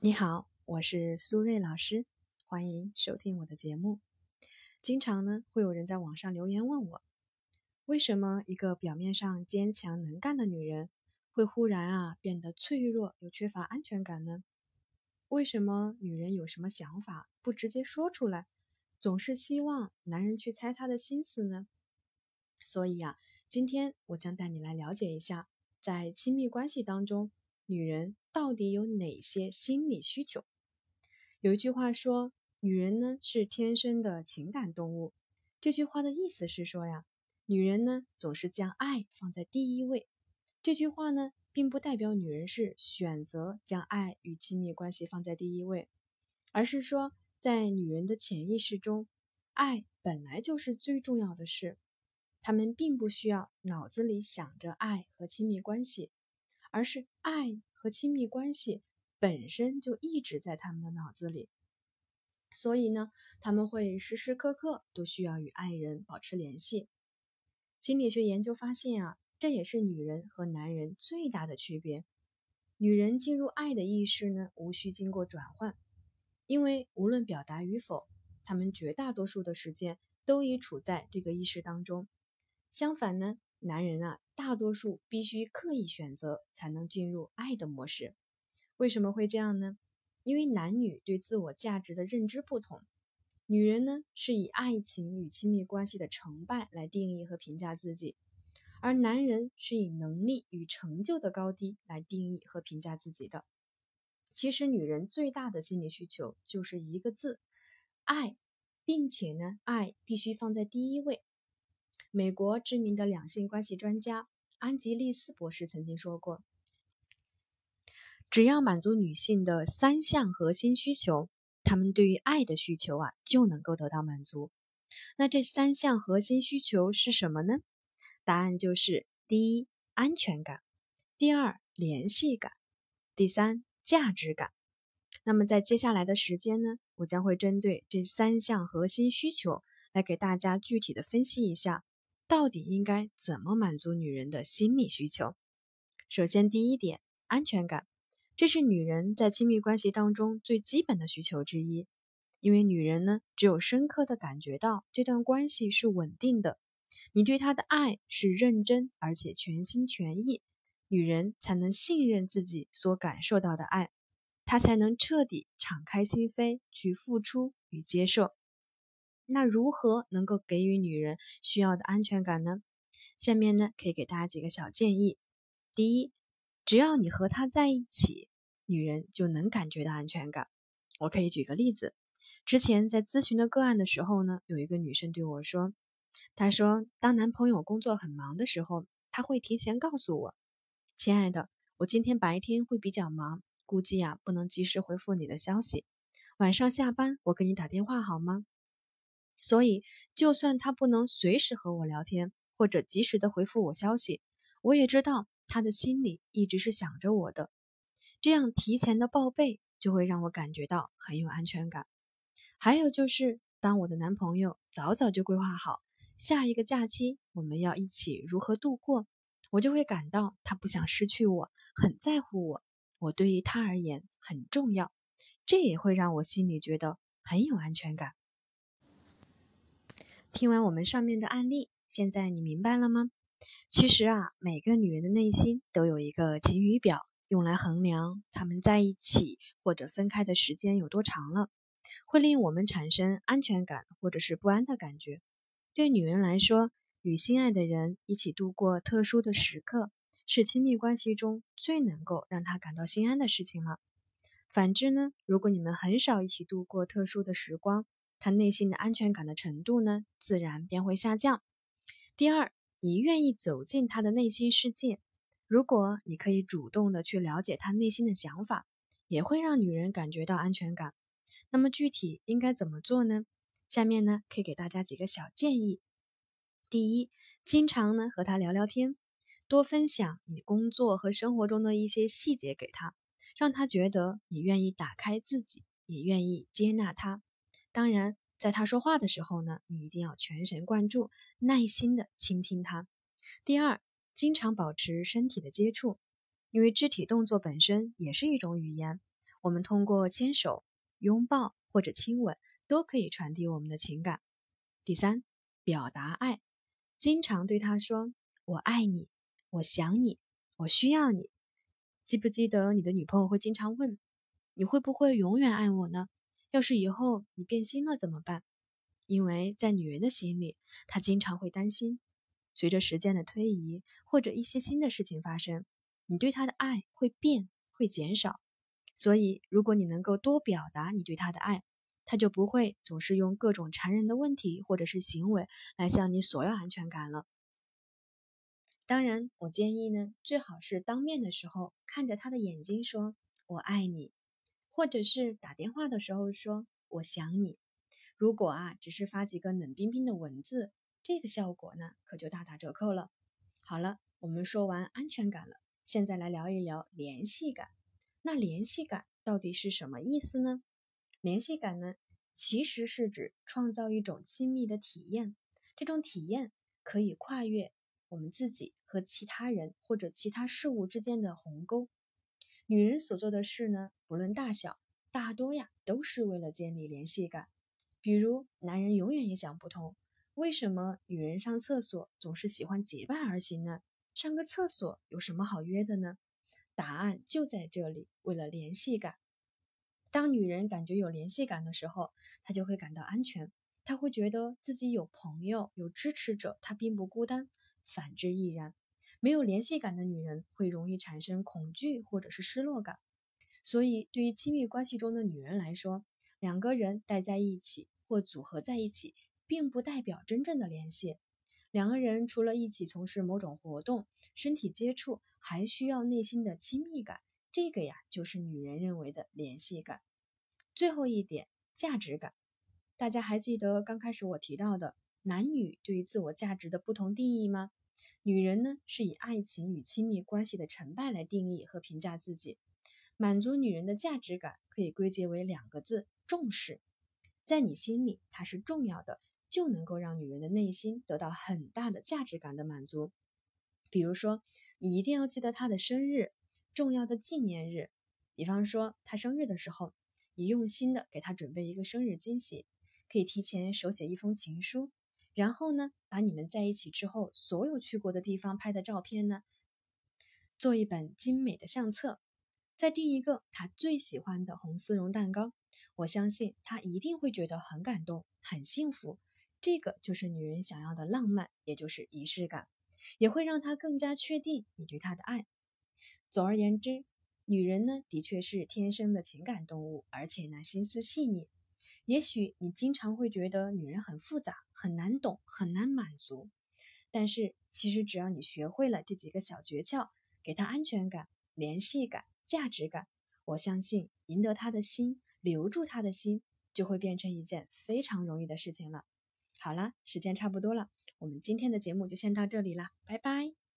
你好，我是苏瑞老师，欢迎收听我的节目。经常呢，会有人在网上留言问我，为什么一个表面上坚强能干的女人，会忽然啊变得脆弱又缺乏安全感呢？为什么女人有什么想法不直接说出来，总是希望男人去猜她的心思呢？所以啊，今天我将带你来了解一下，在亲密关系当中。女人到底有哪些心理需求？有一句话说，女人呢是天生的情感动物。这句话的意思是说呀，女人呢总是将爱放在第一位。这句话呢，并不代表女人是选择将爱与亲密关系放在第一位，而是说，在女人的潜意识中，爱本来就是最重要的事。她们并不需要脑子里想着爱和亲密关系。而是爱和亲密关系本身就一直在他们的脑子里，所以呢，他们会时时刻刻都需要与爱人保持联系。心理学研究发现啊，这也是女人和男人最大的区别。女人进入爱的意识呢，无需经过转换，因为无论表达与否，他们绝大多数的时间都已处在这个意识当中。相反呢。男人啊，大多数必须刻意选择才能进入爱的模式。为什么会这样呢？因为男女对自我价值的认知不同。女人呢，是以爱情与亲密关系的成败来定义和评价自己，而男人是以能力与成就的高低来定义和评价自己的。其实，女人最大的心理需求就是一个字：爱，并且呢，爱必须放在第一位。美国知名的两性关系专家安吉丽斯博士曾经说过：“只要满足女性的三项核心需求，她们对于爱的需求啊就能够得到满足。那这三项核心需求是什么呢？答案就是第一，安全感；第二，联系感；第三，价值感。那么在接下来的时间呢，我将会针对这三项核心需求来给大家具体的分析一下。”到底应该怎么满足女人的心理需求？首先，第一点，安全感，这是女人在亲密关系当中最基本的需求之一。因为女人呢，只有深刻的感觉到这段关系是稳定的，你对她的爱是认真而且全心全意，女人才能信任自己所感受到的爱，她才能彻底敞开心扉去付出与接受。那如何能够给予女人需要的安全感呢？下面呢可以给大家几个小建议。第一，只要你和他在一起，女人就能感觉到安全感。我可以举个例子，之前在咨询的个案的时候呢，有一个女生对我说，她说当男朋友工作很忙的时候，他会提前告诉我，亲爱的，我今天白天会比较忙，估计啊不能及时回复你的消息，晚上下班我给你打电话好吗？所以，就算他不能随时和我聊天，或者及时的回复我消息，我也知道他的心里一直是想着我的。这样提前的报备，就会让我感觉到很有安全感。还有就是，当我的男朋友早早就规划好下一个假期我们要一起如何度过，我就会感到他不想失去我，很在乎我，我对于他而言很重要。这也会让我心里觉得很有安全感。听完我们上面的案例，现在你明白了吗？其实啊，每个女人的内心都有一个晴雨表，用来衡量她们在一起或者分开的时间有多长了，会令我们产生安全感或者是不安的感觉。对女人来说，与心爱的人一起度过特殊的时刻，是亲密关系中最能够让她感到心安的事情了。反之呢，如果你们很少一起度过特殊的时光，他内心的安全感的程度呢，自然便会下降。第二，你愿意走进他的内心世界，如果你可以主动的去了解他内心的想法，也会让女人感觉到安全感。那么具体应该怎么做呢？下面呢，可以给大家几个小建议。第一，经常呢和他聊聊天，多分享你工作和生活中的一些细节给他，让他觉得你愿意打开自己，也愿意接纳他。当然，在他说话的时候呢，你一定要全神贯注，耐心的倾听他。第二，经常保持身体的接触，因为肢体动作本身也是一种语言。我们通过牵手、拥抱或者亲吻都可以传递我们的情感。第三，表达爱，经常对他说“我爱你”“我想你”“我需要你”。记不记得你的女朋友会经常问：“你会不会永远爱我呢？要是以后你变心了怎么办？”因为在女人的心里，她经常会担心，随着时间的推移或者一些新的事情发生，你对她的爱会变，会减少。所以，如果你能够多表达你对她的爱，她就不会总是用各种缠人的问题或者是行为来向你索要安全感了。当然，我建议呢，最好是当面的时候看着他的眼睛说“我爱你”，或者是打电话的时候说“我想你”。如果啊，只是发几个冷冰冰的文字，这个效果呢，可就大打折扣了。好了，我们说完安全感了，现在来聊一聊联系感。那联系感到底是什么意思呢？联系感呢，其实是指创造一种亲密的体验，这种体验可以跨越。我们自己和其他人或者其他事物之间的鸿沟，女人所做的事呢，不论大小，大多呀都是为了建立联系感。比如，男人永远也想不通，为什么女人上厕所总是喜欢结伴而行呢？上个厕所有什么好约的呢？答案就在这里，为了联系感。当女人感觉有联系感的时候，她就会感到安全，她会觉得自己有朋友，有支持者，她并不孤单。反之亦然。没有联系感的女人会容易产生恐惧或者是失落感。所以，对于亲密关系中的女人来说，两个人待在一起或组合在一起，并不代表真正的联系。两个人除了一起从事某种活动、身体接触，还需要内心的亲密感。这个呀，就是女人认为的联系感。最后一点，价值感。大家还记得刚开始我提到的男女对于自我价值的不同定义吗？女人呢，是以爱情与亲密关系的成败来定义和评价自己。满足女人的价值感可以归结为两个字：重视。在你心里，它是重要的，就能够让女人的内心得到很大的价值感的满足。比如说，你一定要记得她的生日，重要的纪念日。比方说，她生日的时候，你用心的给她准备一个生日惊喜，可以提前手写一封情书。然后呢，把你们在一起之后所有去过的地方拍的照片呢，做一本精美的相册，再订一个他最喜欢的红丝绒蛋糕。我相信他一定会觉得很感动、很幸福。这个就是女人想要的浪漫，也就是仪式感，也会让他更加确定你对他的爱。总而言之，女人呢，的确是天生的情感动物，而且呢，心思细腻。也许你经常会觉得女人很复杂、很难懂、很难满足，但是其实只要你学会了这几个小诀窍，给她安全感、联系感、价值感，我相信赢得她的心、留住她的心，就会变成一件非常容易的事情了。好了，时间差不多了，我们今天的节目就先到这里了，拜拜。